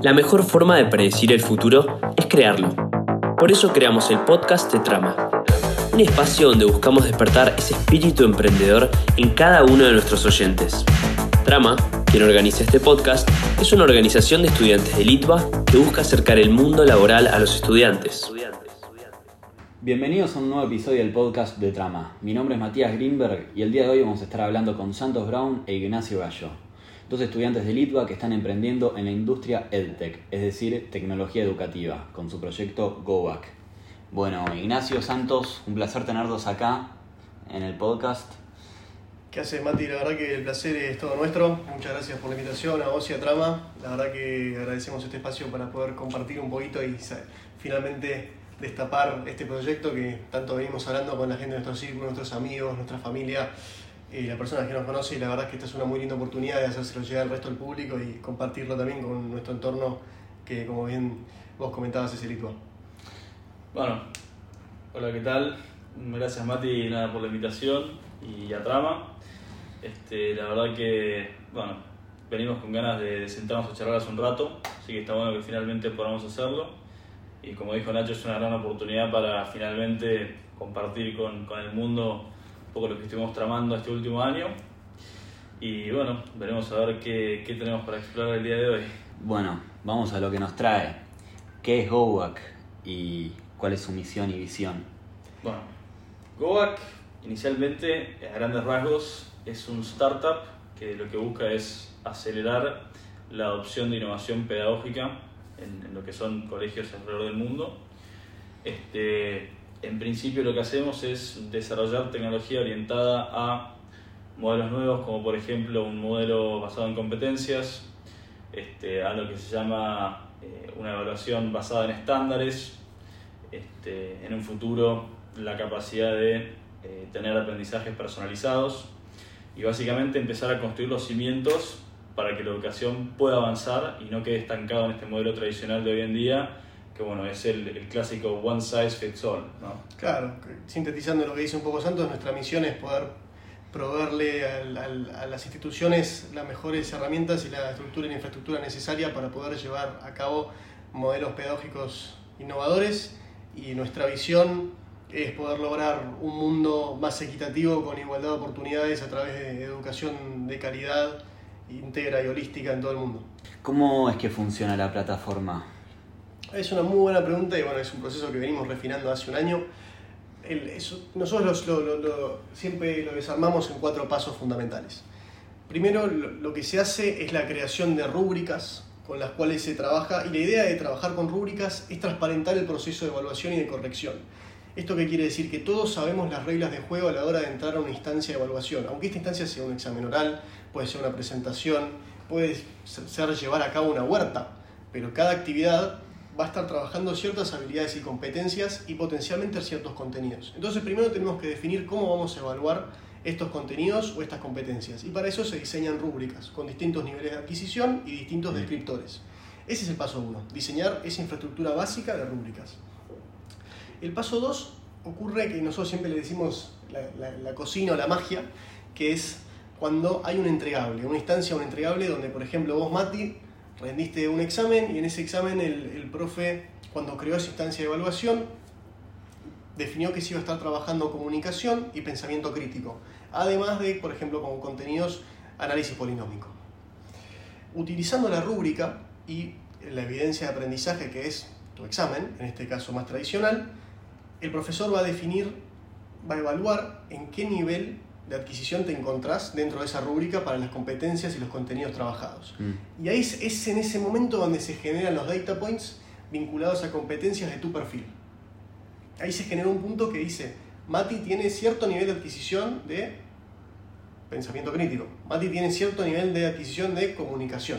La mejor forma de predecir el futuro es crearlo. Por eso creamos el podcast de Trama, un espacio donde buscamos despertar ese espíritu emprendedor en cada uno de nuestros oyentes. Trama, quien organiza este podcast, es una organización de estudiantes de Litva que busca acercar el mundo laboral a los estudiantes. Bienvenidos a un nuevo episodio del podcast de Trama. Mi nombre es Matías Greenberg y el día de hoy vamos a estar hablando con Santos Brown e Ignacio Gallo, dos estudiantes de Litva que están emprendiendo en la industria EdTech, es decir, tecnología educativa, con su proyecto GoBack. Bueno, Ignacio, Santos, un placer tenerlos acá en el podcast. ¿Qué haces, Mati? La verdad que el placer es todo nuestro. Muchas gracias por la invitación a vos y a Trama. La verdad que agradecemos este espacio para poder compartir un poquito y finalmente destapar este proyecto que tanto venimos hablando con la gente de nuestro círculo, nuestros amigos, nuestra familia y las personas que nos conocen. Y la verdad es que esta es una muy linda oportunidad de hacérselo llegar al resto del público y compartirlo también con nuestro entorno que, como bien vos comentabas, es el. Bueno, hola, ¿qué tal? Gracias Mati nada, por la invitación y a Trama. Este, la verdad que, bueno, venimos con ganas de sentarnos a charlar hace un rato, así que está bueno que finalmente podamos hacerlo. Y como dijo Nacho, es una gran oportunidad para finalmente compartir con, con el mundo un poco lo que estuvimos tramando este último año. Y bueno, veremos a ver qué, qué tenemos para explorar el día de hoy. Bueno, vamos a lo que nos trae. ¿Qué es GoBack y cuál es su misión y visión? Bueno, GoBack inicialmente, a grandes rasgos, es un startup que lo que busca es acelerar la adopción de innovación pedagógica en, en lo que son colegios alrededor del mundo. Este, en principio lo que hacemos es desarrollar tecnología orientada a modelos nuevos, como por ejemplo un modelo basado en competencias, este, a lo que se llama eh, una evaluación basada en estándares, este, en un futuro la capacidad de eh, tener aprendizajes personalizados y básicamente empezar a construir los cimientos para que la educación pueda avanzar y no quede estancado en este modelo tradicional de hoy en día, que bueno, es el, el clásico one size fits all. ¿no? Claro, sintetizando lo que dice un poco Santos, nuestra misión es poder proveerle al, al, a las instituciones las mejores herramientas y la estructura y la infraestructura necesaria para poder llevar a cabo modelos pedagógicos innovadores y nuestra visión es poder lograr un mundo más equitativo con igualdad de oportunidades a través de educación de calidad íntegra y holística en todo el mundo. ¿Cómo es que funciona la plataforma? Es una muy buena pregunta y bueno, es un proceso que venimos refinando hace un año. El, eso, nosotros lo, lo, lo, siempre lo desarmamos en cuatro pasos fundamentales. Primero, lo, que se hace es la creación de rúbricas con las cuales se trabaja y la idea de trabajar con rúbricas es transparentar el proceso de evaluación y de corrección. ¿Esto qué quiere decir? Que todos sabemos las reglas de juego a la hora de entrar a una instancia de evaluación. Aunque esta instancia sea un examen oral, puede ser una presentación, puede ser llevar a cabo una huerta, pero cada actividad va a estar trabajando ciertas habilidades y competencias y potencialmente ciertos contenidos. Entonces primero tenemos que definir cómo vamos a evaluar estos contenidos o estas competencias. Y para eso se diseñan rúbricas con distintos niveles de adquisición y distintos descriptores. Ese es el paso uno, diseñar esa infraestructura básica de rúbricas. El paso 2 ocurre que nosotros siempre le decimos la, la, la, cocina o la magia, que es cuando hay un entregable, una instancia, un entregable donde, por ejemplo, vos, Mati, rendiste un examen y en ese examen el, el profe, cuando creó esa instancia de evaluación, definió que se iba a estar trabajando comunicación y pensamiento crítico, además de, por ejemplo, como contenidos, análisis polinómico. Utilizando la rúbrica y la evidencia de aprendizaje que es tu examen, en este caso más tradicional, el profesor va a definir, va a evaluar en qué nivel de adquisición te encontrás dentro de esa rúbrica para las competencias y los contenidos trabajados. Mm. Y ahí es, es, en ese momento donde se generan los data points vinculados a competencias de tu perfil. Ahí se genera un punto que dice, Mati tiene cierto nivel de adquisición de pensamiento crítico, Mati tiene cierto nivel de adquisición de comunicación.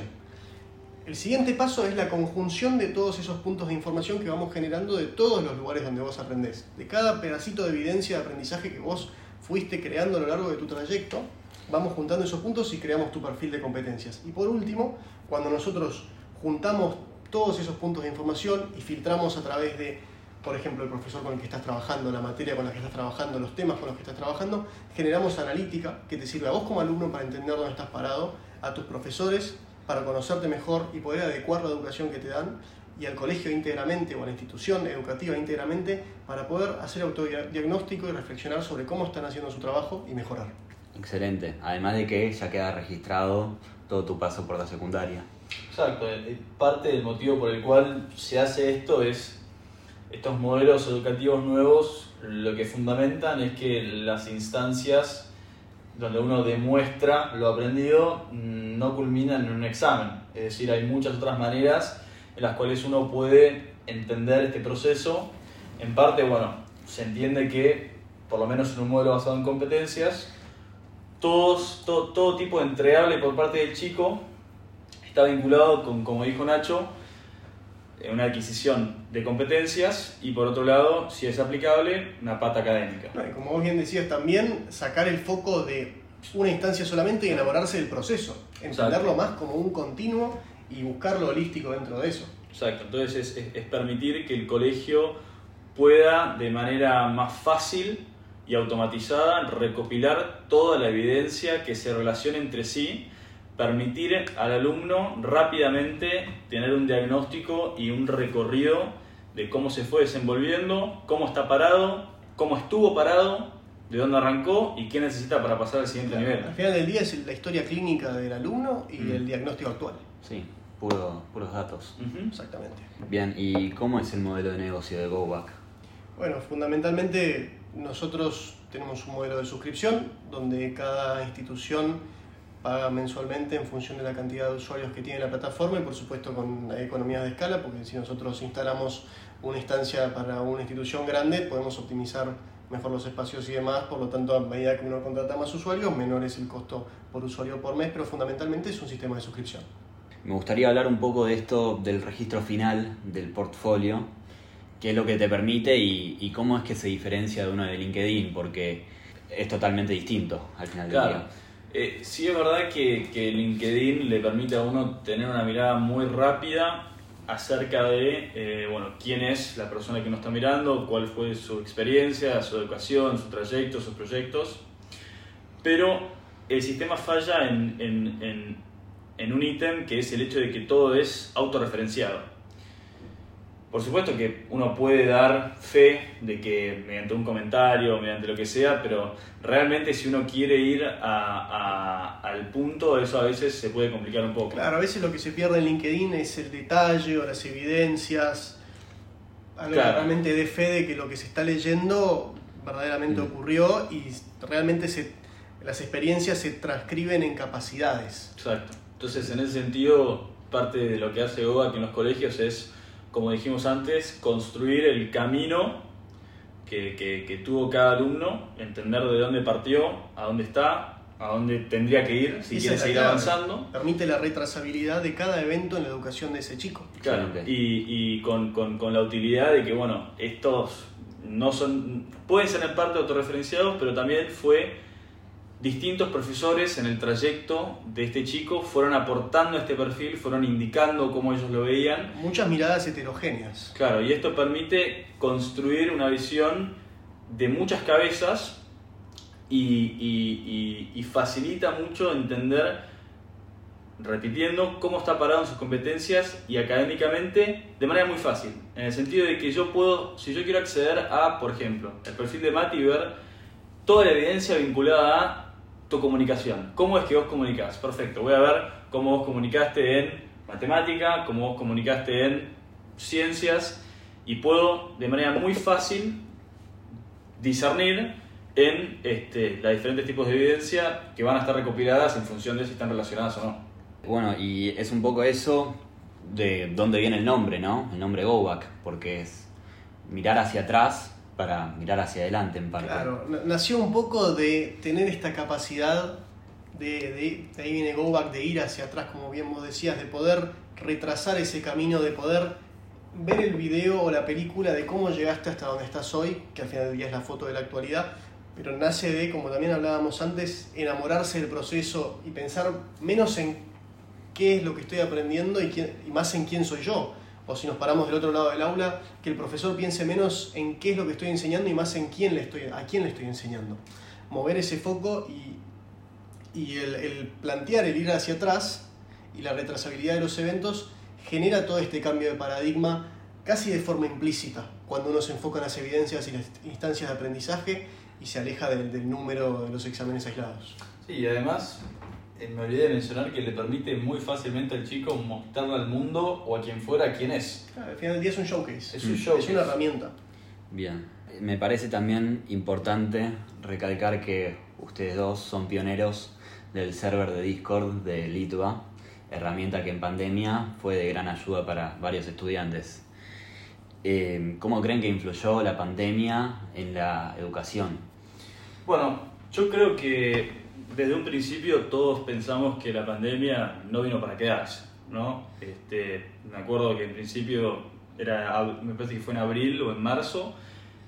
El siguiente paso es la conjunción de todos esos puntos de información que vamos generando de todos los lugares donde vos aprendés, de cada pedacito de evidencia de aprendizaje que vos fuiste creando a lo largo de tu trayecto, vamos juntando esos puntos y creamos tu perfil de competencias. Y por último, cuando nosotros juntamos todos esos puntos de información y filtramos a través de, por ejemplo, el profesor con el que estás trabajando, la materia con la que estás trabajando, los temas con los que estás trabajando, generamos analítica que te sirve a vos como alumno para entender dónde estás parado, a tus profesores para conocerte mejor y poder adecuar la educación que te dan y al colegio íntegramente o a la institución educativa íntegramente para poder hacer autodiagnóstico y reflexionar sobre cómo están haciendo su trabajo y mejorar. Excelente. Además de que ya queda registrado todo tu paso por la secundaria. Exacto. Eh, parte del motivo por el cual se hace esto es estos modelos educativos nuevos lo que fundamentan es que las instancias donde uno demuestra lo aprendido mm, no culminan en un examen. Es decir, hay muchas otras maneras en las cuales uno puede entender este proceso. En parte, bueno, se entiende que, por lo menos en un modelo basado en competencias, todos, todo, todo tipo de entregable por parte del chico está vinculado con, como dijo Nacho, una adquisición de competencias y por otro lado, si es aplicable, una pata académica. y como vos bien decías también, sacar el foco de una instancia solamente y enamorarse del proceso, entenderlo más como un continuo y buscar lo holístico dentro de eso. Exacto, entonces es, es, permitir que el colegio pueda de manera más fácil y automatizada recopilar toda la evidencia que se relaciona entre sí, permitir al alumno rápidamente tener un diagnóstico y un recorrido de cómo se fue desenvolviendo, cómo está parado, cómo estuvo parado, de dónde arrancó y qué necesita para pasar al siguiente nivel. Al final del día es la historia clínica del alumno y mm. el diagnóstico actual. Sí puros datos. Exactamente. Bien, ¿y cómo es el modelo de negocio de GoBack? Bueno, fundamentalmente nosotros tenemos un modelo de suscripción donde cada institución paga mensualmente en función de la cantidad de usuarios que tiene la plataforma y por supuesto con economías de escala, porque si nosotros instalamos una instancia para una institución grande podemos optimizar mejor los espacios y demás, por lo tanto a medida que uno contrata más usuarios, menor es el costo por usuario por mes, pero fundamentalmente es un sistema de suscripción. Me gustaría hablar un poco de esto del registro final del portfolio, qué es lo que te permite y, cómo es que se diferencia de uno de LinkedIn, porque es totalmente distinto al final del día. Eh, sí es verdad que, que, LinkedIn le permite a uno tener una mirada muy rápida acerca de eh, bueno, quién es la persona que uno está mirando, cuál fue su experiencia, su educación, su trayecto, sus proyectos, pero el sistema falla en, en en un ítem que es el hecho de que todo es autorreferenciado. Por supuesto que uno puede dar fe de que mediante un comentario, mediante lo que sea, pero realmente si uno quiere ir al punto, eso a veces se puede complicar un poco. Claro, a veces lo que se pierde en LinkedIn es el detalle o las evidencias, algo realmente de fe de que lo que se está leyendo verdaderamente mm. ocurrió y realmente se, las experiencias se transcriben en capacidades. Exacto. Entonces, en ese sentido, parte de lo que hace OVA en los colegios es, como dijimos antes, construir el camino que, que, tuvo cada alumno, entender de dónde partió, a dónde está, a dónde tendría que ir si quiere seguir avanzando. Permite la retrasabilidad de cada evento en la educación de ese chico. Claro, y, y con, con, con, la utilidad de que, bueno, estos no son, pueden ser en parte autorreferenciados, pero también fue distintos profesores en el trayecto de este chico fueron aportando este perfil, fueron indicando cómo ellos lo veían. Muchas miradas heterogéneas. Claro, y esto permite construir una visión de muchas cabezas y, y, facilita mucho entender, repitiendo, cómo está parado en sus competencias y académicamente de manera muy fácil. En el sentido de que yo puedo, si yo quiero acceder a, por ejemplo, el perfil de Mati y ver toda la evidencia vinculada a tu comunicación. ¿Cómo es que vos comunicás? Perfecto, voy a ver cómo vos comunicaste en matemática, cómo vos comunicaste en ciencias y puedo de manera muy fácil discernir en este, los diferentes tipos de evidencia que van a estar recopiladas en función de si están relacionadas o no. Bueno, y es un poco eso de dónde viene el nombre, ¿no? El nombre Go porque es mirar hacia atrás para mirar hacia adelante en parte. Claro, nació un poco de tener esta capacidad de, de, ahí viene Go Back, de ir hacia atrás, como bien vos decías, de poder retrasar ese camino, de poder ver el video o la película de cómo llegaste hasta donde estás hoy, que al final del día es la foto de la actualidad, pero nace de, como también hablábamos antes, enamorarse del proceso y pensar menos en qué es lo que estoy aprendiendo y, y más en quién soy yo o si nos paramos del otro lado del aula, que el profesor piense menos en qué es lo que estoy enseñando y más en quién le estoy, a quién le estoy enseñando. Mover ese foco y, y el, plantear el ir hacia atrás y la retrasabilidad de los eventos genera todo este cambio de paradigma casi de forma implícita, cuando uno se enfoca en las evidencias y las instancias de aprendizaje y se aleja del, del número de los exámenes aislados. Sí, y además me olvidé de mencionar que le permite muy fácilmente al chico mostrarle al mundo o a quien fuera quién es. Claro, al final del día es un showcase, Es un es showcase. una herramienta. Bien. Me parece también importante recalcar que ustedes dos son pioneros del server de Discord de Litva, herramienta que en pandemia fue de gran ayuda para varios estudiantes. Eh, ¿Cómo creen que influyó la pandemia en la educación? Bueno, yo creo que desde un principio todos pensamos que la pandemia no vino para quedarse, ¿no? Este, me acuerdo que en principio era, me parece que fue en abril o en marzo,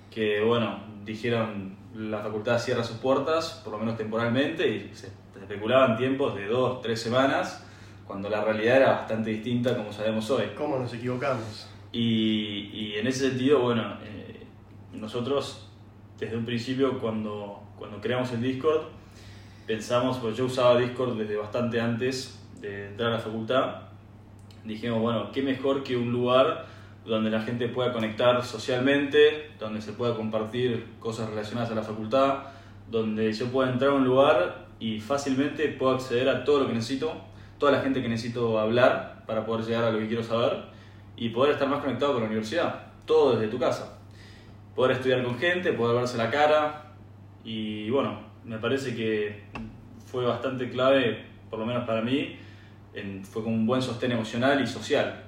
que bueno, dijeron la facultad cierra sus puertas, por lo menos temporalmente, y se especulaban tiempos de dos, tres semanas, cuando la realidad era bastante distinta como sabemos hoy. ¿Cómo nos equivocamos? Y, y en ese sentido, bueno, eh, nosotros desde un principio cuando, cuando creamos el Discord, pensamos, pues yo usaba Discord desde bastante antes de entrar a la facultad, dijimos, bueno, qué mejor que un lugar donde la gente pueda conectar socialmente, donde se pueda compartir cosas relacionadas a la facultad, donde yo pueda entrar a un lugar y fácilmente puedo acceder a todo lo que necesito, toda la gente que necesito hablar para poder llegar a lo que quiero saber y poder estar más conectado con la universidad, todo desde tu casa. Poder estudiar con gente, poder verse la cara y bueno, me parece que fue bastante clave, por lo menos para mí, en- fue como un buen sostén emocional y social.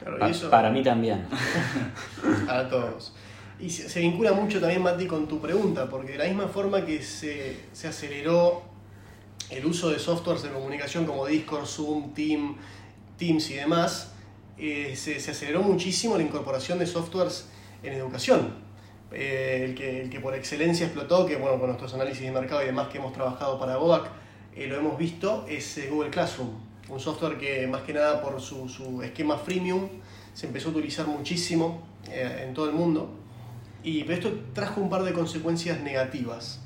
Claro, Pa- y eso- para mí también. a todos. Y se, se vincula mucho también, Mati, con tu pregunta, porque de la misma forma que se, se aceleró el uso de softwares de comunicación como Discord, Zoom, Team, Teams y demás, eh, se, se aceleró muchísimo la incorporación de softwares en educación. Eh, el, que, el que por excelencia explotó, que bueno, con nuestros análisis de mercado y demás que hemos trabajado para GOAC, eh, lo hemos visto, es eh, Google Classroom. Un software que más que nada por su, su esquema freemium se empezó a utilizar muchísimo eh, en todo el mundo. Y pero esto trajo un par de consecuencias negativas,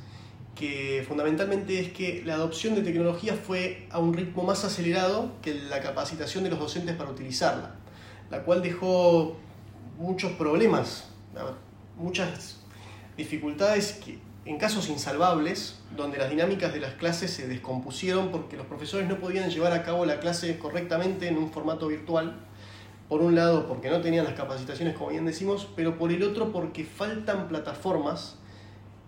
que fundamentalmente es que la adopción de tecnología fue a un ritmo más acelerado que la capacitación de los docentes para utilizarla, la cual dejó muchos problemas, muchas dificultades que, en casos insalvables, donde las dinámicas de las clases se descompusieron porque los profesores no podían llevar a cabo la clase correctamente en un formato virtual. Por un lado, porque no tenían las capacitaciones, como bien decimos, pero por el otro, porque faltan plataformas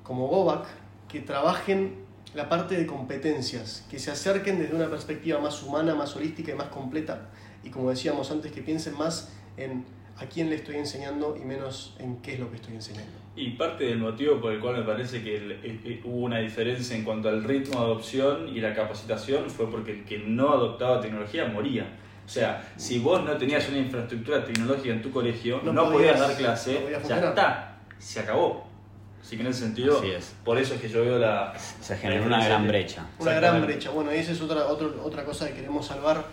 como GOVAC que trabajen la parte de competencias, que se acerquen desde una perspectiva más humana, más holística y más completa. Y como decíamos antes, que piensen más en a quién le estoy enseñando y menos en qué es lo que estoy enseñando. Y parte del motivo por el cual me parece que el- eh, eh, hubo una diferencia en cuanto al ritmo de adopción y la capacitación fue porque el que no adoptaba tecnología moría. O sea, si vos no tenías una infraestructura tecnológica en tu colegio, No no, podías- podías dar clase, no podía ya está, se acabó. Así que en ese sentido, Así es. por eso es que yo veo la... Se generó una gran brecha. Una gran brecha. Bueno, y esa es otra, otro- otra cosa que queremos salvar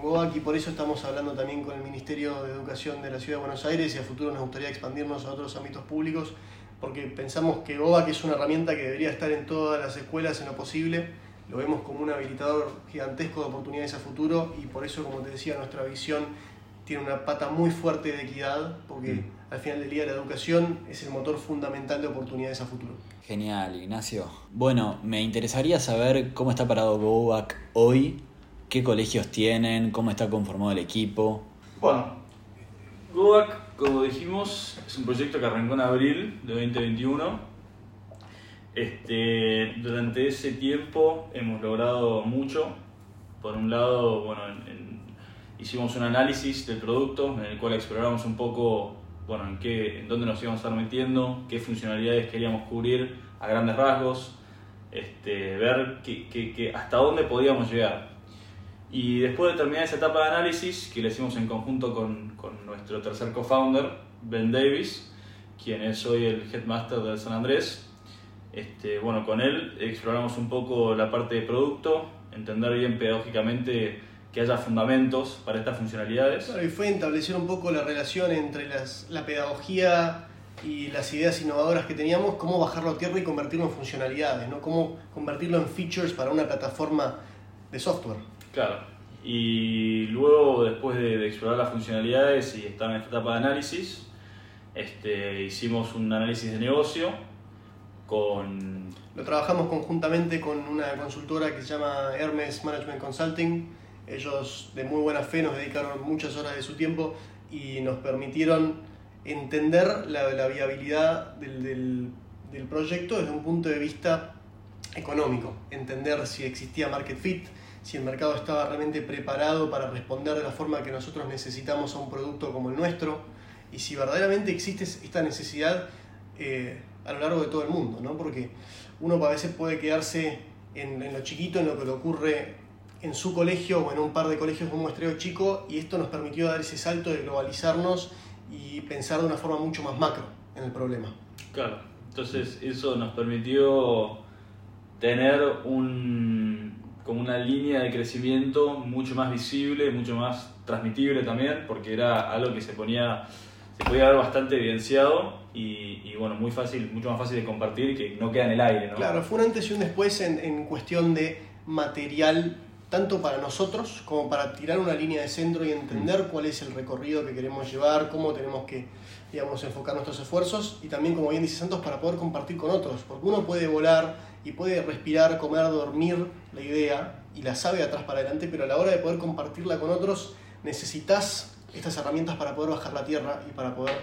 con y por eso estamos hablando también con el Ministerio de Educación de la Ciudad de Buenos Aires y a futuro nos gustaría expandirnos a otros ámbitos públicos porque pensamos que GOAC es una herramienta que debería estar en todas las escuelas en lo posible. Lo vemos como un habilitador gigantesco de oportunidades a futuro y por eso, como te decía, nuestra visión tiene una pata muy fuerte de equidad porque Mm. al final del día la educación es el motor fundamental de oportunidades a futuro. Genial, Ignacio. Bueno, me interesaría saber cómo está parado GOVAC hoy, qué colegios tienen, cómo está conformado el equipo. Bueno, GOAC, como dijimos, es un proyecto que arrancó en abril de 2021. Este, durante ese tiempo hemos logrado mucho. Por un lado, bueno, en- en- hicimos un análisis del producto en el cual exploramos un poco bueno, en, qué, en dónde nos íbamos a estar metiendo, qué funcionalidades queríamos cubrir a grandes rasgos, este, ver qué- qué- qué- hasta dónde podíamos llegar. Y después de terminar esa etapa de análisis, que la hicimos en conjunto con, con nuestro tercer co-founder, Ben Davis, quien es hoy el headmaster del San Andrés, este, bueno, con él exploramos un poco la parte de producto, entender bien pedagógicamente que haya fundamentos para estas funcionalidades. Claro, y fue establecer un poco la relación entre las, la pedagogía y las ideas innovadoras que teníamos, cómo bajarlo a tierra y convertirlo en funcionalidades, ¿no? cómo convertirlo en features para una plataforma de software. Claro. y luego, después de, explorar las funcionalidades y estar en esta etapa de análisis, este, hicimos un análisis de negocio con... Lo trabajamos conjuntamente con una consultora que se llama Hermes Management Consulting. Ellos de muy buena fe nos dedicaron muchas horas de su tiempo y nos permitieron entender la, viabilidad del, del proyecto desde un punto de vista económico, entender si existía market fit, si el mercado estaba realmente preparado para responder de la forma que nosotros necesitamos a un producto como el nuestro y si verdaderamente existe esta necesidad eh, a lo largo de todo el mundo, ¿no? porque uno a veces puede quedarse en, lo chiquito, en lo que le ocurre en su colegio o en un par de colegios como Estreo Chico y esto nos permitió dar ese salto de globalizarnos y pensar de una forma mucho más macro en el problema. Claro, entonces eso nos permitió tener un, como una línea de crecimiento mucho más visible, mucho más transmitible también, porque era algo que se ponía, se podía ver bastante evidenciado y, bueno, muy fácil, mucho más fácil de compartir que no queda en el aire, ¿no? Claro, fue un antes y un después en, en cuestión de material tanto para nosotros como para tirar una línea de centro y entender cuál es el recorrido que queremos llevar, cómo tenemos que digamos, enfocar nuestros esfuerzos y también, como bien dice Santos, para poder compartir con otros, porque uno puede volar y puede respirar, comer, dormir la idea y la sabe de atrás para adelante, pero a la hora de poder compartirla con otros necesitas estas herramientas para poder bajar la tierra y para poder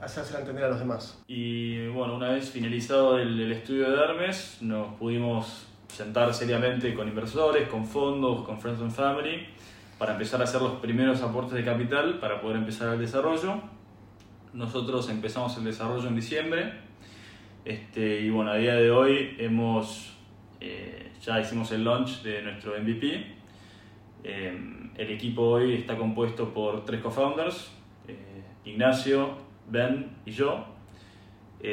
hacérsela entender a los demás. Y bueno, una vez finalizado el, el estudio de Hermes, nos pudimos sentar seriamente con inversores, con fondos, con Friends and Family, para empezar a hacer los primeros aportes de capital para poder empezar el desarrollo. Nosotros empezamos el desarrollo en diciembre este, y bueno, a día de hoy hemos, eh, ya hicimos el launch de nuestro MVP. Eh, el equipo hoy está compuesto por tres co-founders, eh, Ignacio, Ben y yo,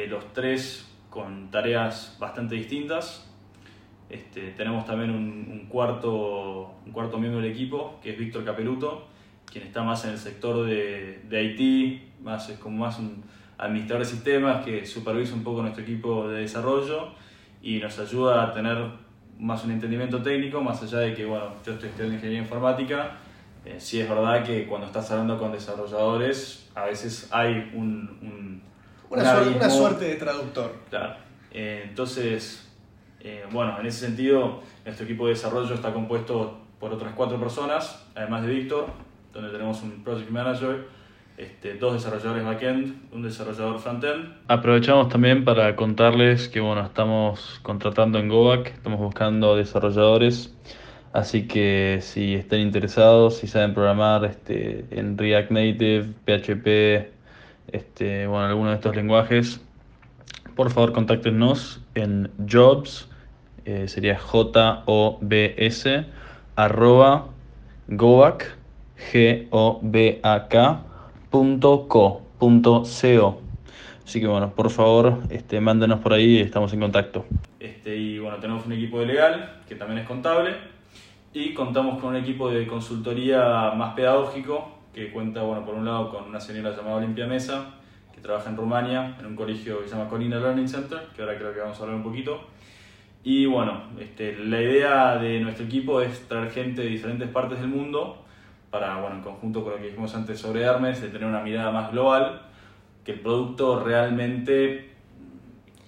los tres con tareas bastante distintas. Este, tenemos también un, cuarto, un cuarto miembro del equipo, que es Víctor Capeluto, quien está más en el sector de, de IT, más, es como más un administrador de sistemas que supervisa un poco nuestro equipo de desarrollo y nos ayuda a tener más un entendimiento técnico, más allá de que, bueno, yo estoy estudiando ingeniería informática, eh, sí es verdad que cuando estás hablando con desarrolladores, a veces hay un... una, suerte, de traductor. Claro. Eh, entonces, eh, bueno, en ese sentido, nuestro equipo de desarrollo está compuesto por otras cuatro personas, además de Víctor, donde tenemos un project manager, este, dos desarrolladores backend, un desarrollador frontend. Aprovechamos también para contarles que bueno, estamos contratando en Goback, estamos buscando desarrolladores, así que si estén interesados, si saben programar este, en React Native, PHP, este, bueno, alguno de estos lenguajes, por favor contáctenos en jobs eh, sería J-O-B-S, arroba gobac, G-O-B-A-K, co. Así que bueno, por favor, este, mándenos por ahí, estamos en contacto. Este, y bueno, tenemos un equipo de legal, que también es contable, y contamos con un equipo de consultoría más pedagógico, que cuenta, bueno, por un lado con una señora llamada Olimpia Mesa, que trabaja en Rumania, en un colegio que se llama Colina Learning Center, que ahora creo que vamos a hablar un poquito y bueno, este, la idea de nuestro equipo es traer gente de diferentes partes del mundo para, bueno, en conjunto con lo que dijimos antes sobre Hermes, de tener una mirada más global, que el producto realmente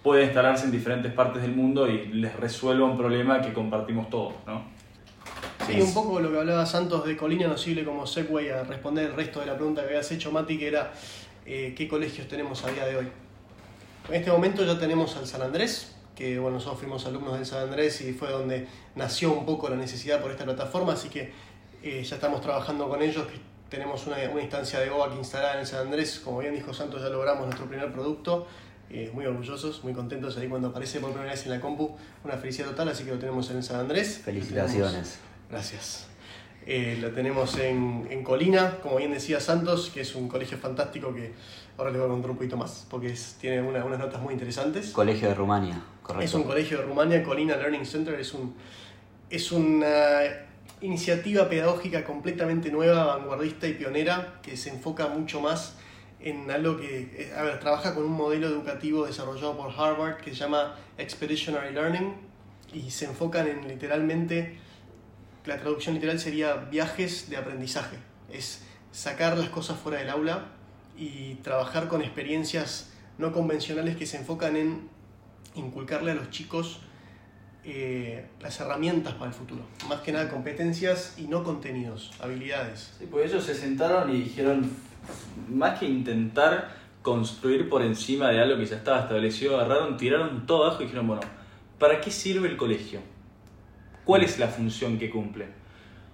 puede instalarse en diferentes partes del mundo y les resuelva un problema que compartimos todos, ¿no? Sí, un poco lo que hablaba Santos de Colina nos sirve como segue a responder el resto de la pregunta que habías hecho, Mati, que era eh, ¿qué colegios tenemos a día de hoy? En este momento ya tenemos al San Andrés, que bueno, nosotros fuimos alumnos del San Andrés y fue donde nació un poco la necesidad por esta plataforma, así que eh, ya estamos trabajando con ellos, que tenemos una, una instancia de OAK instalada en San Andrés, como bien dijo Santos, ya logramos nuestro primer producto, eh, muy orgullosos, muy contentos ahí cuando aparece por primera vez en la compu, una felicidad total, así que lo tenemos en San Andrés. Felicitaciones. gracias. Eh, lo tenemos en, en, Colina, como bien decía Santos, que es un colegio fantástico que ahora les voy a contar un poquito más, porque tiene una, unas notas muy interesantes. Colegio de Rumania, correcto. Es un colegio de Rumania, Colina Learning Center, es, un, es una iniciativa pedagógica completamente nueva, vanguardista y pionera, que se enfoca mucho más en algo que, a ver, trabaja con un modelo educativo desarrollado por Harvard que se llama Expeditionary Learning y se enfocan en literalmente la traducción literal sería viajes de aprendizaje. Es sacar las cosas fuera del aula y trabajar con experiencias no convencionales que se enfocan en inculcarle a los chicos eh, las herramientas para el futuro. Más que nada competencias y no contenidos, habilidades. Sí, pues ellos se sentaron y dijeron, más que intentar construir por encima de algo que ya estaba establecido, agarraron, tiraron todo abajo y dijeron, bueno, ¿para qué sirve el colegio? ¿Cuál es la función que cumple?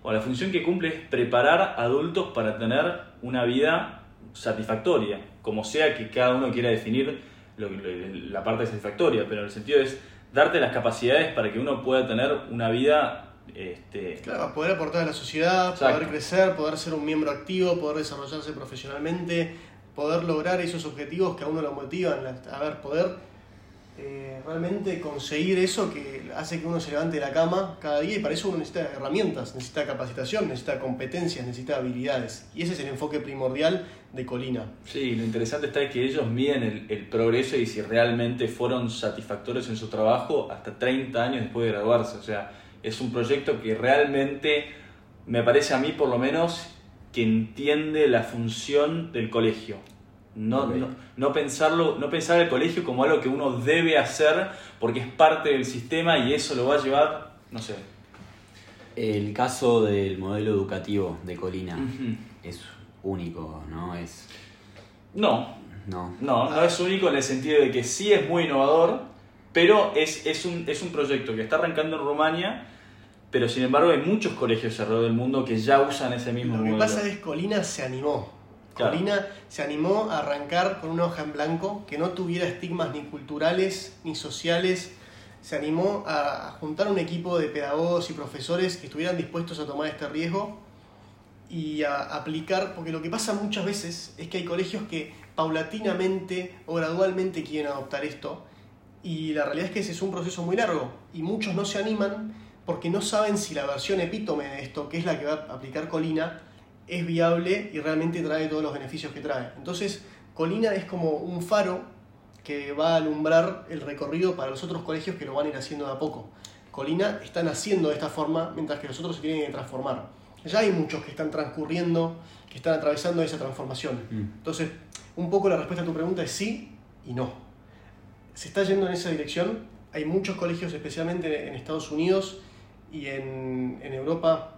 O la función que cumple es preparar adultos para tener una vida satisfactoria, como sea que cada uno quiera definir la parte satisfactoria, pero el sentido es darte las capacidades para que uno pueda tener una vida... Este... Claro, poder aportar a la sociedad, poder crecer, poder ser un miembro activo, poder desarrollarse profesionalmente, poder lograr esos objetivos que a uno lo motivan, a ver, poder eh, realmente conseguir eso que hace que uno se levante de la cama cada día y para eso uno necesita herramientas, necesita capacitación, necesita competencias, necesita habilidades. Y ese es el enfoque primordial de Colina. Sí, lo interesante está que ellos miden el, el progreso y si realmente fueron satisfactorios en su trabajo hasta 30 años después de graduarse. O sea, es un proyecto que realmente me parece a mí por lo menos que entiende la función del colegio. No, no, no, pensarlo, no pensar el colegio como algo que uno debe hacer porque es parte del sistema y eso lo va a llevar, no sé. El caso del modelo educativo de Colina es único, ¿no? Es... No. No. No, no es único en el sentido de que sí es muy innovador, pero es, es, un, es un proyecto que está arrancando en Rumania, pero sin embargo hay muchos colegios alrededor del mundo que ya usan ese mismo modelo. Lo que pasa es que Colina se animó Colina se animó a arrancar con una hoja en blanco que no tuviera estigmas ni culturales ni sociales. Se animó a juntar un equipo de pedagogos y profesores que estuvieran dispuestos a tomar este riesgo y a aplicar, porque lo que pasa muchas veces es que hay colegios que paulatinamente o gradualmente quieren adoptar esto y la realidad es que ese es un proceso muy largo y muchos no se animan porque no saben si la versión epítome de esto, que es la que va a aplicar Colina, es viable y realmente trae todos los beneficios que trae. Entonces, Colina es como un faro que va a alumbrar el recorrido para los otros colegios que lo van a ir haciendo de a poco. Colina está naciendo de esta forma, mientras que los otros se tienen que transformar. Ya hay muchos que están transcurriendo, que están atravesando esa transformación. Mm. Entonces, un poco la respuesta a tu pregunta es sí y no. Se está yendo en esa dirección. Hay muchos colegios, especialmente en Estados Unidos y en, en Europa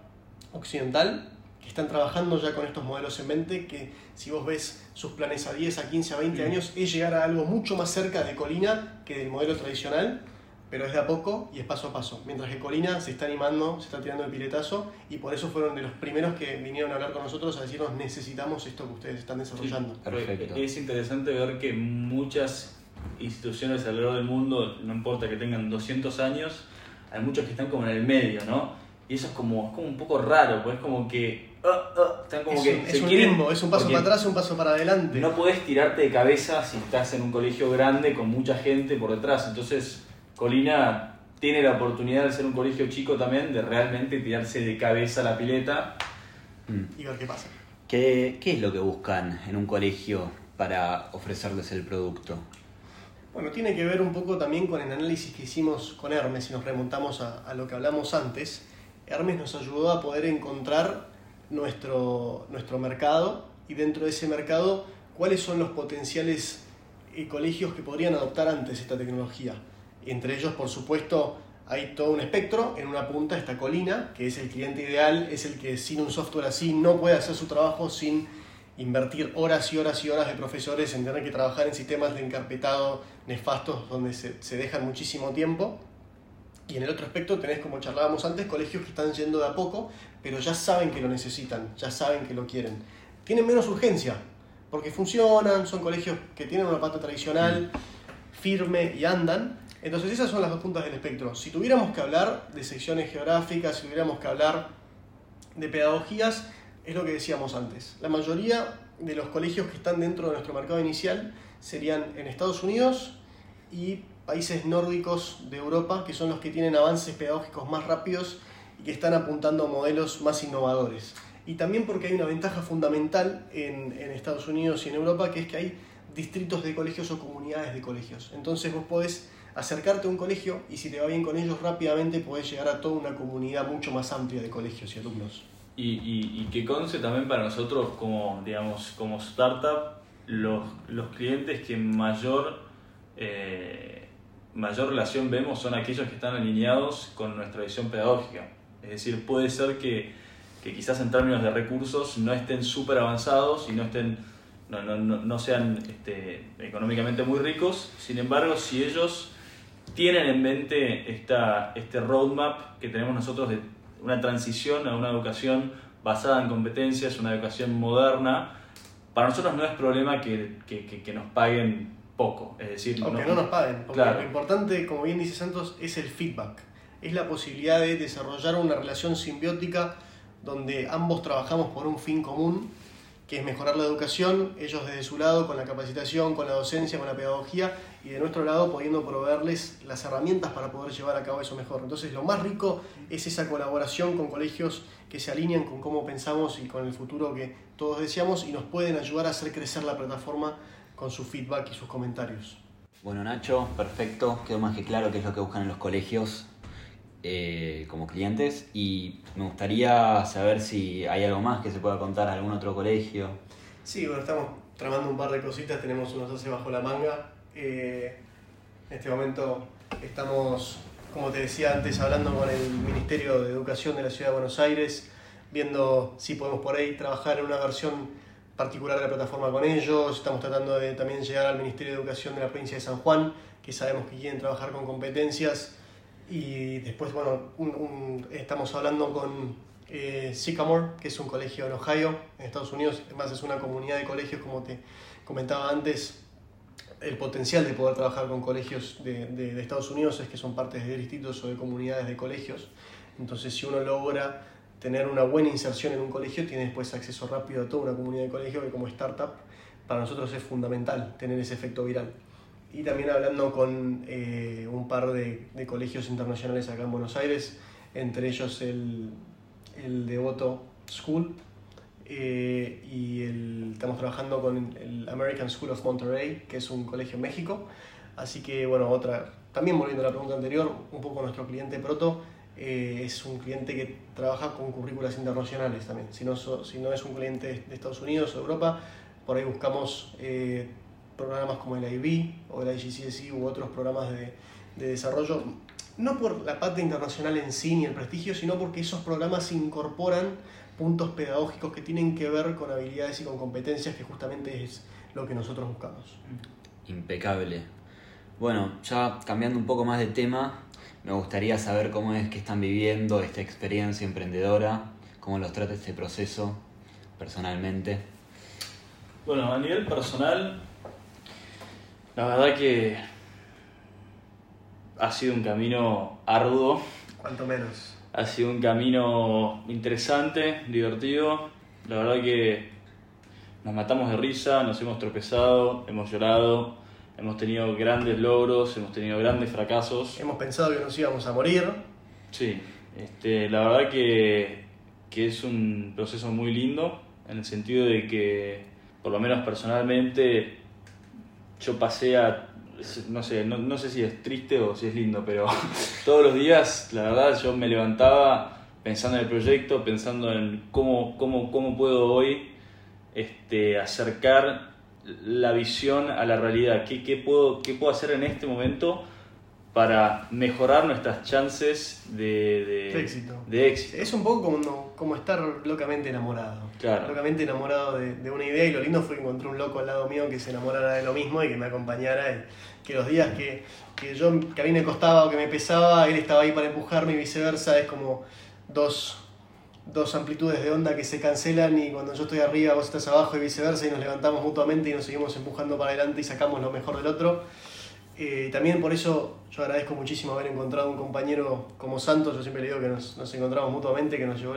occidental, que están trabajando ya con estos modelos en mente, que si vos ves sus planes a 10, a 15, a 20 mm. años, es llegar a algo mucho más cerca de Colina que del modelo tradicional, pero es de a poco y es paso a paso. Mientras que Colina se está animando, se está tirando el piletazo, y por eso fueron de los primeros que vinieron a hablar con nosotros a decirnos necesitamos esto que ustedes están desarrollando. Es interesante ver que muchas instituciones alrededor del mundo, no importa que tengan 200 años, hay muchos que están como en el medio, ¿no? Y eso es como, es como un poco raro, pues es como que es un, limbo, es un paso para atrás un paso para adelante. No puedes tirarte de cabeza si estás en un colegio grande con mucha gente por detrás. Entonces, Colina tiene la oportunidad de ser un colegio chico también, de realmente tirarse de cabeza a la pileta. Y ver qué pasa. ¿Qué, es lo que buscan en un colegio para ofrecerles el producto? Bueno, tiene que ver un poco también con el análisis que hicimos con Hermes, si nos remontamos a, a lo que hablamos antes. Hermes nos ayudó a poder encontrar nuestro, nuestro mercado y dentro de ese mercado cuáles son los potenciales eh, colegios que podrían adoptar antes esta tecnología. Entre ellos, por supuesto, hay todo un espectro. En una punta está Colina, que es el cliente ideal, es el que sin un software así no puede hacer su trabajo sin invertir horas y horas y horas de profesores en tener que trabajar en sistemas de encarpetado nefastos donde se, se dejan muchísimo tiempo. Y en el otro aspecto tenés, como charlábamos antes, colegios que están yendo de a poco, pero ya saben que lo necesitan, ya saben que lo quieren. Tienen menos urgencia, porque funcionan, son colegios que tienen una pata tradicional, firme y andan. Entonces esas son las dos puntas del espectro. Si tuviéramos que hablar de secciones geográficas, si tuviéramos que hablar de pedagogías, es lo que decíamos antes. La mayoría de los colegios que están dentro de nuestro mercado inicial serían en Estados Unidos y países nórdicos de Europa, que son los que tienen avances pedagógicos más rápidos y que están apuntando a modelos más innovadores. Y también porque hay una ventaja fundamental en, en Estados Unidos y en Europa, que es que hay distritos de colegios o comunidades de colegios. Entonces vos podés acercarte a un colegio y si te va bien con ellos rápidamente podés llegar a toda una comunidad mucho más amplia de colegios y alumnos. Y, y, y que conste también para nosotros como, digamos, como startup, los, los clientes que mayor, eh, mayor relación vemos son aquellos que están alineados con nuestra visión pedagógica. Es decir, puede ser que, que quizás en términos de recursos no estén súper avanzados y no estén no, no, no sean este, económicamente muy ricos, sin embargo, si ellos tienen en mente esta, este roadmap que tenemos nosotros de una transición a una educación basada en competencias, una educación moderna, para nosotros no es problema que, que, que, nos paguen poco. Es decir, Aunque no, nos paguen, porque lo importante, como bien dice Santos, es el feedback. Es la posibilidad de desarrollar una relación simbiótica donde ambos trabajamos por un fin común que es mejorar la educación, ellos desde su lado con la capacitación, con la docencia, con la pedagogía, y de nuestro lado pudiendo proveerles las herramientas para poder llevar a cabo eso mejor. Entonces lo más rico es esa colaboración con colegios que se alinean con cómo pensamos y con el futuro que todos deseamos y nos pueden ayudar a hacer crecer la plataforma con su feedback y sus comentarios. Bueno Nacho, perfecto, quedó más que claro qué es lo que buscan en los colegios eh, como clientes y me gustaría saber si hay algo más que se pueda contar a algún otro colegio. Sí, bueno, estamos tramando un par de cositas, tenemos unos hace bajo la manga. Eh, en este momento estamos, como te decía antes, hablando con el Ministerio de Educación de la Ciudad de Buenos Aires, viendo si podemos por ahí trabajar en una versión particular de la plataforma con ellos. Estamos tratando de también llegar al Ministerio de Educación de la provincia de San Juan, que sabemos que quieren trabajar con competencias y después, bueno, estamos hablando con eh, Sycamore, que es un colegio en Ohio, en Estados Unidos. Además, es una comunidad de colegios, como te comentaba antes. El potencial de poder trabajar con colegios de, de, Estados Unidos es que son partes de distritos o de comunidades de colegios. Entonces, si uno logra tener una buena inserción en un colegio, tiene después acceso rápido a toda una comunidad de colegios que como startup para nosotros es fundamental tener ese efecto viral y también hablando con eh, un par de, de, colegios internacionales acá en Buenos Aires, entre ellos el, el Devoto School eh, y el, estamos trabajando con el American School of Monterey, que es un colegio en México. Así que, bueno, otra, también volviendo a la pregunta anterior, un poco nuestro cliente Proto eh, es un cliente que trabaja con currículas internacionales también. Si no, si no es un cliente de Estados Unidos o Europa, por ahí buscamos programas como el IB o el IGCSE u otros programas de, de desarrollo, no por la parte internacional en sí ni el prestigio, sino porque esos programas incorporan puntos pedagógicos que tienen que ver con habilidades y con competencias que justamente es lo que nosotros buscamos. Impecable. Bueno, ya cambiando un poco más de tema, me gustaría saber cómo es que están viviendo esta experiencia emprendedora, cómo los trata este proceso personalmente. Bueno, a nivel personal, la verdad que ha sido un camino arduo. Cuanto menos. Ha sido un camino interesante, divertido. La verdad que nos matamos de risa, nos hemos tropezado, hemos llorado, hemos tenido grandes logros, hemos tenido grandes fracasos. Hemos pensado que nos íbamos a morir. Sí, este, la verdad que, que es un proceso muy lindo, en el sentido de que, por lo menos personalmente, yo pasé a, no sé, no, sé si es triste o si es lindo, pero todos los días, la verdad, yo me levantaba pensando en el proyecto, pensando en cómo, cómo, cómo puedo hoy este, acercar la visión a la realidad, qué, qué, puedo, qué puedo hacer en este momento para mejorar nuestras chances de, éxito. de, éxito. Es un poco como, como estar locamente enamorado. Claro. Locamente enamorado de, de, una idea y lo lindo fue que encontré un loco al lado mío que se enamorara de lo mismo y que me acompañara. Y que los días que, que, yo, que a mí me costaba o que me pesaba, él estaba ahí para empujarme y viceversa. Es como dos, dos amplitudes de onda que se cancelan y cuando yo estoy arriba vos estás abajo y viceversa y nos levantamos mutuamente y nos seguimos empujando para adelante y sacamos lo mejor del otro. Eh, también por eso yo agradezco muchísimo haber encontrado un compañero como Santos, yo siempre le digo que nos, nos encontramos mutuamente, que nos llevó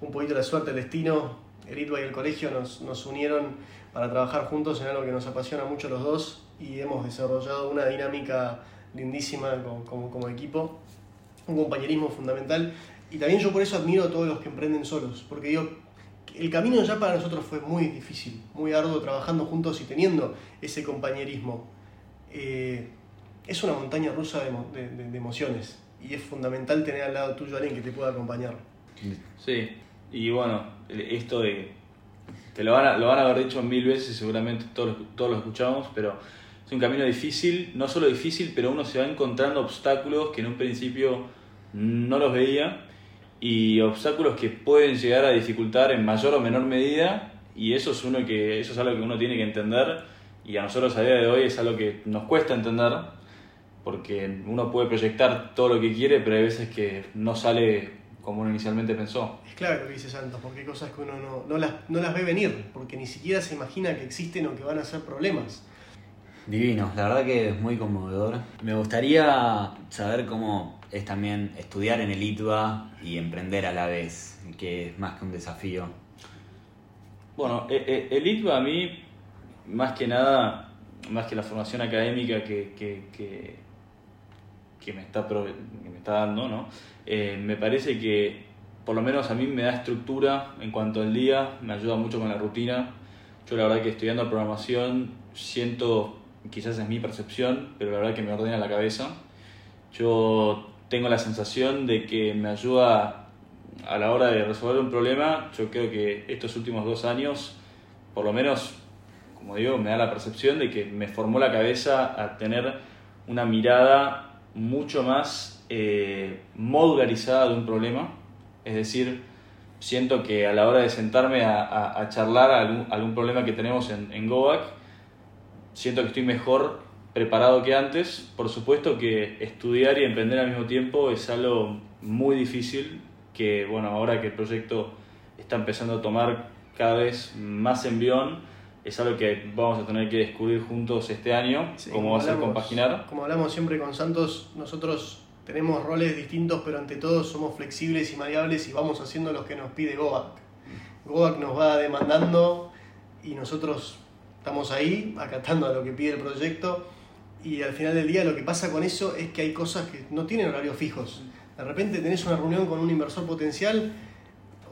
un poquito la suerte, el destino, el ITBA y el colegio nos, nos, unieron para trabajar juntos en algo que nos apasiona mucho los dos y hemos desarrollado una dinámica lindísima como, como equipo, un compañerismo fundamental y también yo por eso admiro a todos los que emprenden solos, porque digo, el camino ya para nosotros fue muy difícil, muy arduo trabajando juntos y teniendo ese compañerismo. Eh, es una montaña rusa de, de, emociones y es fundamental tener al lado tuyo a alguien que te pueda acompañar. Sí, y bueno, esto de... Te lo van a, lo van a haber dicho mil veces seguramente todos, todos lo escuchamos, pero es un camino difícil, no solo difícil, pero uno se va encontrando obstáculos que en un principio no los veía y obstáculos que pueden llegar a dificultar en mayor o menor medida y eso es uno que eso es algo que uno tiene que entender y a nosotros a día de hoy es algo que nos cuesta entender porque uno puede proyectar todo lo que quiere pero hay veces que no sale como uno inicialmente pensó. Es claro lo que dice Santos, porque hay cosas que uno no, no, las, no las ve venir, porque ni siquiera se imagina que existen o que van a ser problemas. Divino, la verdad que es muy conmovedor. Me gustaría saber cómo es también estudiar en el ITBA y emprender a la vez, que es más que un desafío. Bueno, e, e, el ITBA a mí, más que nada, más que la formación académica que, que, que, me, está, me está dando, ¿no? Eh, me parece que por lo menos a mí me da estructura en cuanto al día, me ayuda mucho con la rutina. Yo la verdad que estudiando programación siento, quizás es mi percepción, pero la verdad que me ordena la cabeza. Yo tengo la sensación de que me ayuda a la hora de resolver un problema. Yo creo que estos últimos dos años, por lo menos, como digo, me da la percepción de que me formó la cabeza a tener una mirada mucho más eh, modularizada de un problema. Es decir, siento que a la hora de sentarme a, charlar algún, algún, problema que tenemos en, en GOAC, siento que estoy mejor preparado que antes. Por supuesto que estudiar y emprender al mismo tiempo es algo muy difícil, que bueno, ahora que el proyecto está empezando a tomar cada vez más envión, es algo que vamos a tener que descubrir juntos este año, cómo va a ser compaginar. Como hablamos siempre con Santos, nosotros tenemos roles distintos, pero ante todo somos flexibles y maleables y vamos haciendo lo que nos pide GOAC. GOAC nos va demandando y nosotros estamos ahí acatando a lo que pide el proyecto y al final del día lo que pasa con eso es que hay cosas que no tienen horarios fijos. De repente tenés una reunión con un inversor potencial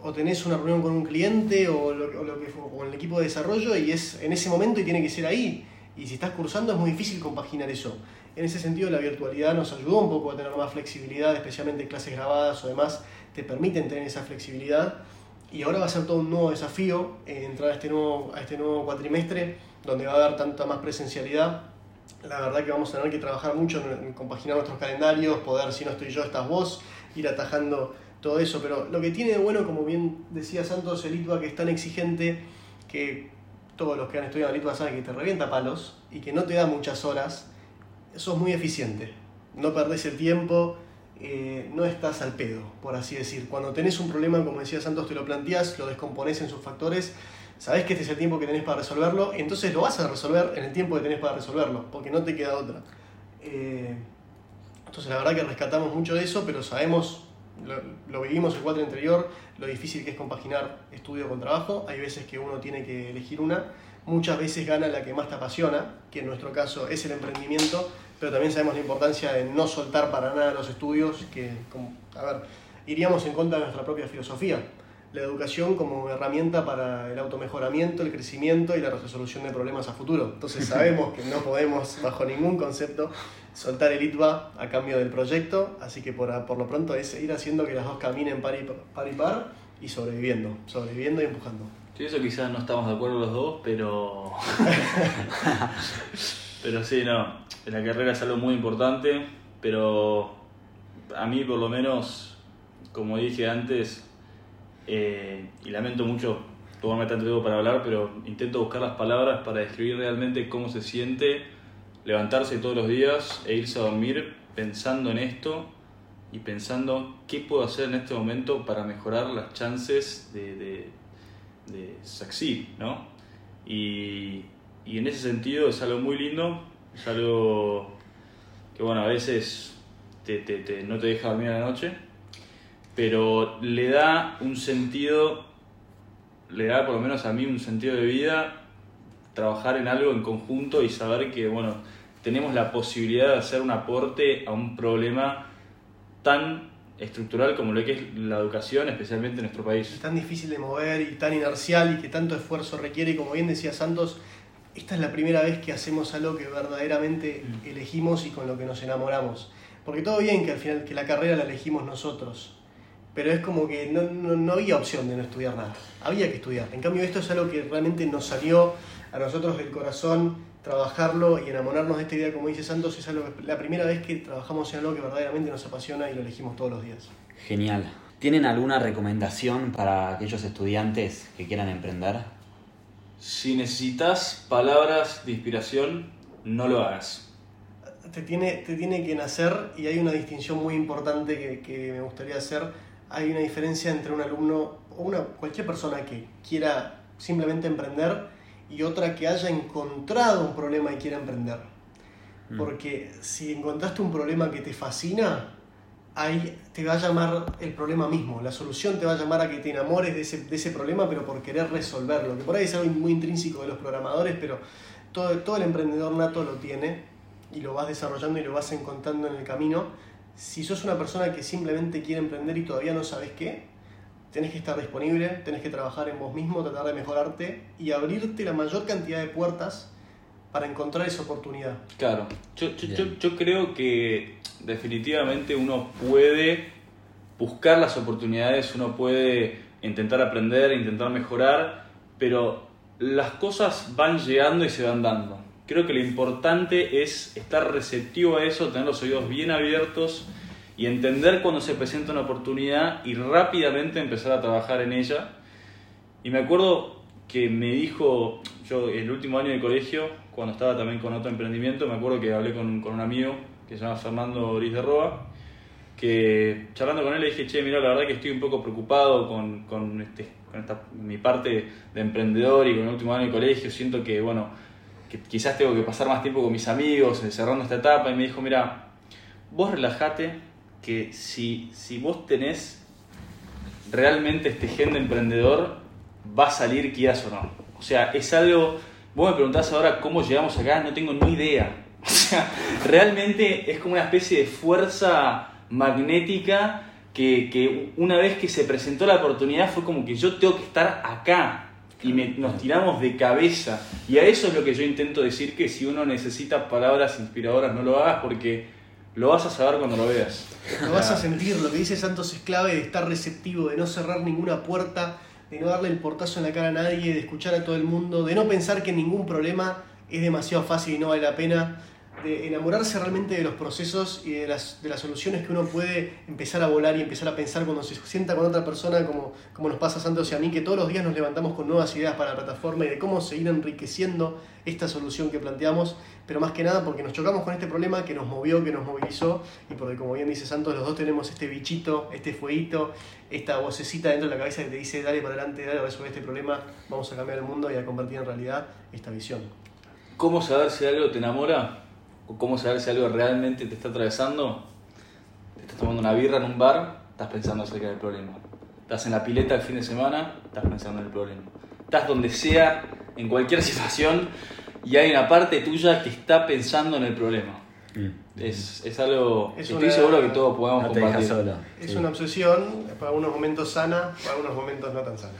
o tenés una reunión con un cliente o, lo, que, con el equipo de desarrollo y es en ese momento y tiene que ser ahí. Y si estás cursando es muy difícil compaginar eso. En ese sentido la virtualidad nos ayudó un poco a tener más flexibilidad, especialmente clases grabadas o demás, te permiten tener esa flexibilidad. Y ahora va a ser todo un nuevo desafío eh, entrar a este nuevo, a este nuevo cuatrimestre, donde va a haber tanta más presencialidad la verdad que vamos a tener que trabajar mucho en compaginar nuestros calendarios, poder, si no estoy yo, estás vos, ir atajando todo eso. Pero lo que tiene de bueno, como bien decía Santos, el ITBA que es tan exigente que todos los que han estudiado el ITBA saben que te revienta palos y que no te da muchas horas, sos muy eficiente. No perdés el tiempo, eh, no estás al pedo, por así decir. Cuando tenés un problema, como decía Santos, te lo planteás, lo descomponés en sus factores sabes que este es el tiempo que tenés para resolverlo, entonces lo vas a resolver en el tiempo que tenés para resolverlo, porque no te queda otra. Eh, entonces la verdad que rescatamos mucho de eso, pero sabemos, lo, vivimos el cuatro anterior, lo difícil que es compaginar estudio con trabajo, hay veces que uno tiene que elegir una, muchas veces gana la que más te apasiona, que en nuestro caso es el emprendimiento, pero también sabemos la importancia de no soltar para nada los estudios, que, a ver, iríamos en contra de nuestra propia filosofía la educación como herramienta para el automejoramiento, el crecimiento y la resolución de problemas a futuro. Entonces sabemos que no podemos, bajo ningún concepto, soltar el ITBA a cambio del proyecto, así que por, lo pronto es ir haciendo que las dos caminen par y par, y, par, y sobreviviendo, sobreviviendo y empujando. Sí, eso quizás no estamos de acuerdo los dos, pero... pero sí, no, en la carrera es algo muy importante, pero a mí por lo menos, como dije antes, eh, y lamento mucho tomarme tanto tiempo para hablar, pero intento buscar las palabras para describir realmente cómo se siente levantarse todos los días e irse a dormir pensando en esto y pensando qué puedo hacer en este momento para mejorar las chances de, de, de succeed, ¿no? Y, y en ese sentido es algo muy lindo, es algo que, bueno, a veces te, te, no te deja dormir a la noche, pero le da un sentido, le da por lo menos a mí un sentido de vida trabajar en algo en conjunto y saber que, bueno, tenemos la posibilidad de hacer un aporte a un problema tan estructural como lo que es la educación, especialmente en nuestro país. Es tan difícil de mover y tan inercial y que tanto esfuerzo requiere, y como bien decía Santos, esta es la primera vez que hacemos algo que verdaderamente Mm. elegimos y con lo que nos enamoramos. Porque todo bien que al final que la carrera la elegimos nosotros, pero es como que no, no, no había opción de no estudiar nada, había que estudiar. En cambio esto es algo que realmente nos salió a nosotros del corazón, trabajarlo y enamorarnos de esta idea, como dice Santos, es algo que- la primera vez que trabajamos en algo que verdaderamente nos apasiona y lo elegimos todos los días. Genial. ¿Tienen alguna recomendación para aquellos estudiantes que quieran emprender? Si necesitas palabras de inspiración, no lo hagas. te tiene, te tiene que nacer y hay una distinción muy importante que, que me gustaría hacer. Hay una diferencia entre un alumno o una, cualquier persona que quiera simplemente emprender y otra que haya encontrado un problema y quiera emprender. Mm. Porque si encontraste un problema que te fascina, ahí te va a llamar el problema mismo. La solución te va a llamar a que te enamores de ese, de ese problema, pero por querer resolverlo. Que por ahí es algo muy intrínseco de los programadores, pero todo, todo el emprendedor nato lo tiene y lo vas desarrollando y lo vas encontrando en el camino. Si sos una persona que simplemente quiere emprender y todavía no sabes qué, tenés que estar disponible, tenés que trabajar en vos mismo, tratar de mejorarte y abrirte la mayor cantidad de puertas para encontrar esa oportunidad. Claro, yo, yo, yo, creo que definitivamente uno puede buscar las oportunidades, uno puede intentar aprender, intentar mejorar, pero las cosas van llegando y se van dando. Creo que lo importante es estar receptivo a eso, tener los oídos bien abiertos y entender cuando se presenta una oportunidad y rápidamente empezar a trabajar en ella. Y me acuerdo que me dijo, yo el último año de colegio, cuando estaba también con otro emprendimiento, me acuerdo que hablé con, con un amigo que se llama Fernando Oris de Roa, que charlando con él le dije, che, mira, la verdad que estoy un poco preocupado con, con, este, con esta, mi parte de emprendedor y con el último año de colegio, siento que, bueno, que quizás tengo que pasar más tiempo con mis amigos, eh, cerrando esta etapa, y me dijo, mira, vos relajate, que si, si vos tenés realmente este gen de emprendedor, va a salir quieras o no. O sea, es algo, vos me preguntás ahora cómo llegamos acá, no tengo ni idea. O sea, realmente es como una especie de fuerza magnética que, que una vez que se presentó la oportunidad fue como que yo tengo que estar acá y me- nos tiramos de cabeza. Y a eso es lo que yo intento decir, que si uno necesita palabras inspiradoras no lo hagas porque lo vas a saber cuando lo veas. Lo vas a sentir, lo que dice Santos es clave de estar receptivo, de no cerrar ninguna puerta, de no darle el portazo en la cara a nadie, de escuchar a todo el mundo, de no pensar que ningún problema es demasiado fácil y no vale la pena, de enamorarse realmente de los procesos y de las, de las soluciones que uno puede empezar a volar y empezar a pensar cuando se sienta con otra persona, como, como nos pasa Santos y a mí, que todos los días nos levantamos con nuevas ideas para la plataforma y de cómo seguir enriqueciendo esta solución que planteamos, pero más que nada porque nos chocamos con este problema que nos movió, que nos movilizó y porque como bien dice Santos, los dos tenemos este bichito, este fueguito, esta vocecita dentro de la cabeza que te dice dale para adelante, dale a resolver este problema, vamos a cambiar el mundo y a convertir en realidad esta visión. ¿Cómo saber si algo te enamora? ¿O cómo saber si algo realmente te está atravesando? Te estás tomando una birra en un bar, estás pensando acerca del problema. Estás en la pileta el fin de semana, estás pensando en el problema. Estás donde sea, en cualquier situación, y hay una parte tuya que está pensando en el problema. Mm. Es, es algo Es estoy una- seguro que todos podemos No compartir. solo. Es Sí. una obsesión, para algunos momentos sana, para algunos momentos no tan sana.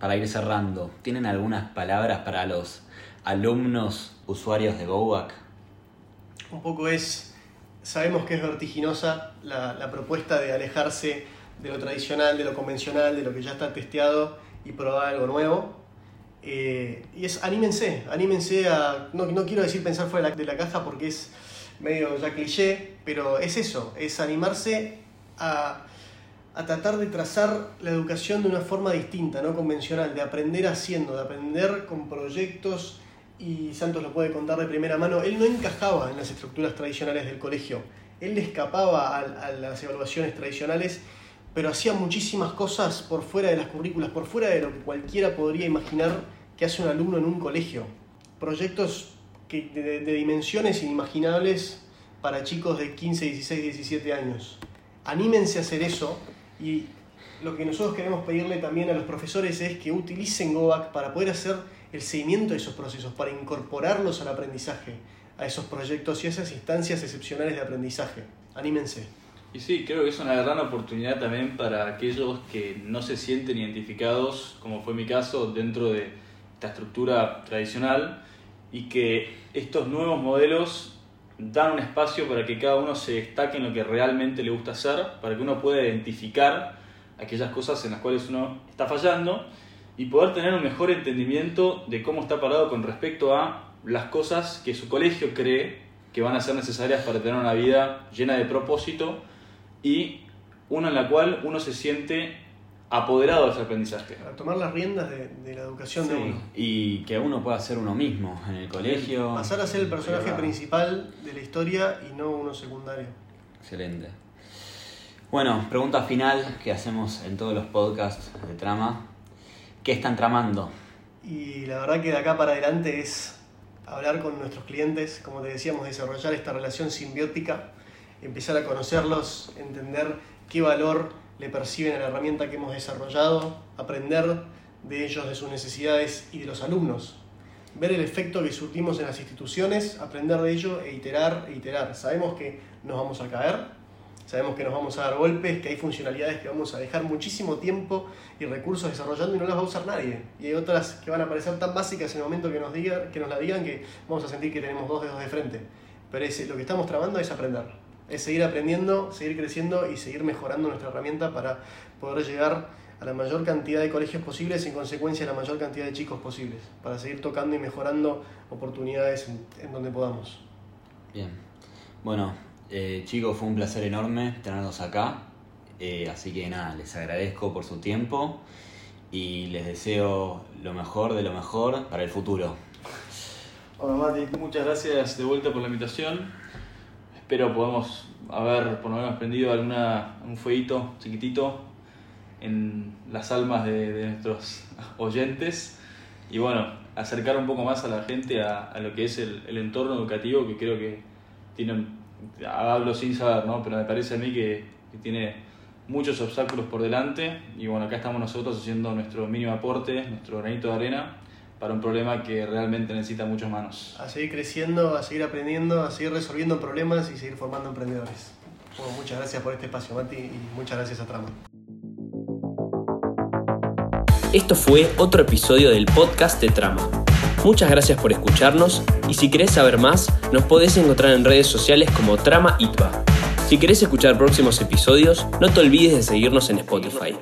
Para ir cerrando, ¿tienen algunas palabras para los alumnos usuarios de GoBack? Un poco es, sabemos que es vertiginosa la, propuesta de alejarse de lo tradicional, de lo convencional, de lo que ya está testeado y probar algo nuevo. Eh, y es, anímense, anímense a, no, no quiero decir pensar fuera de la, de la caja porque es medio ya cliché, pero es eso, es animarse a, a tratar de trazar la educación de una forma distinta, no convencional, de aprender haciendo, de aprender con proyectos y Santos lo puede contar de primera mano, él no encajaba en las estructuras tradicionales del colegio, él le escapaba a, las evaluaciones tradicionales, pero hacía muchísimas cosas por fuera de las currículas, por fuera de lo que cualquiera podría imaginar que hace un alumno en un colegio. Proyectos de, de dimensiones inimaginables para chicos de 15, 16, 17 años. Anímense a hacer eso y lo que nosotros queremos pedirle también a los profesores es que utilicen GOBAC para poder hacer el seguimiento de esos procesos, para incorporarlos al aprendizaje, a esos proyectos y a esas instancias excepcionales de aprendizaje. Anímense. Y sí, creo que es una gran oportunidad también para aquellos que no se sienten identificados, como fue mi caso, dentro de esta estructura tradicional y que estos nuevos modelos dan un espacio para que cada uno se destaque en lo que realmente le gusta hacer, para que uno pueda identificar aquellas cosas en las cuales uno está fallando y poder tener un mejor entendimiento de cómo está parado con respecto a las cosas que su colegio cree que van a ser necesarias para tener una vida llena de propósito y una en la cual uno se siente apoderado de ese aprendizaje. Para tomar las riendas de, de la educación de uno. Y que uno pueda ser uno mismo en el colegio. Pasar a ser el personaje principal de la historia y no uno secundario. Excelente. Bueno, pregunta final que hacemos en todos los podcasts de trama. ¿Qué están tramando? Y la verdad que de acá para adelante es hablar con nuestros clientes, como te decíamos, desarrollar esta relación simbiótica, empezar a conocerlos, entender qué valor le perciben a la herramienta que hemos desarrollado, aprender de ellos, de sus necesidades y de los alumnos. Ver el efecto que surtimos en las instituciones, aprender de ello e iterar e iterar. Sabemos que nos vamos a caer, Sabemos que nos vamos a dar golpes, que hay funcionalidades que vamos a dejar muchísimo tiempo y recursos desarrollando y no las va a usar nadie. Y hay otras que van a parecer tan básicas en el momento que nos, digan, que nos la digan que vamos a sentir que tenemos dos dedos de frente. Pero ese, lo que estamos trabajando es aprender. Es seguir aprendiendo, seguir creciendo y seguir mejorando nuestra herramienta para poder llegar a la mayor cantidad de colegios posibles en consecuencia a la mayor cantidad de chicos posibles. Para seguir tocando y mejorando oportunidades en, en donde podamos. Bien. Bueno, eh, chicos, fue un placer enorme tenerlos acá. Eh, así que nada, les agradezco por su tiempo y les deseo lo mejor de lo mejor para el futuro. Bueno, Mati, muchas gracias de vuelta por la invitación. Espero podamos haber por lo menos prendido alguna, un fueguito chiquitito en las almas de, nuestros oyentes y bueno, acercar un poco más a la gente a, lo que es el, el entorno educativo que creo que tiene, hablo sin saber, ¿no? pero me parece a mí que, que tiene muchos obstáculos por delante y bueno, acá estamos nosotros haciendo nuestro mínimo aporte, nuestro granito de arena para un problema que realmente necesita muchas manos. a seguir creciendo, a seguir aprendiendo, a seguir resolviendo problemas y seguir formando emprendedores. Bueno, muchas gracias por este espacio, Mati, y muchas gracias a Trama. Esto fue otro episodio del podcast de Trama. Muchas gracias por escucharnos y si querés saber más, nos podés encontrar en redes sociales como Trama Itba. Si querés escuchar próximos episodios, no te olvides de seguirnos en Spotify.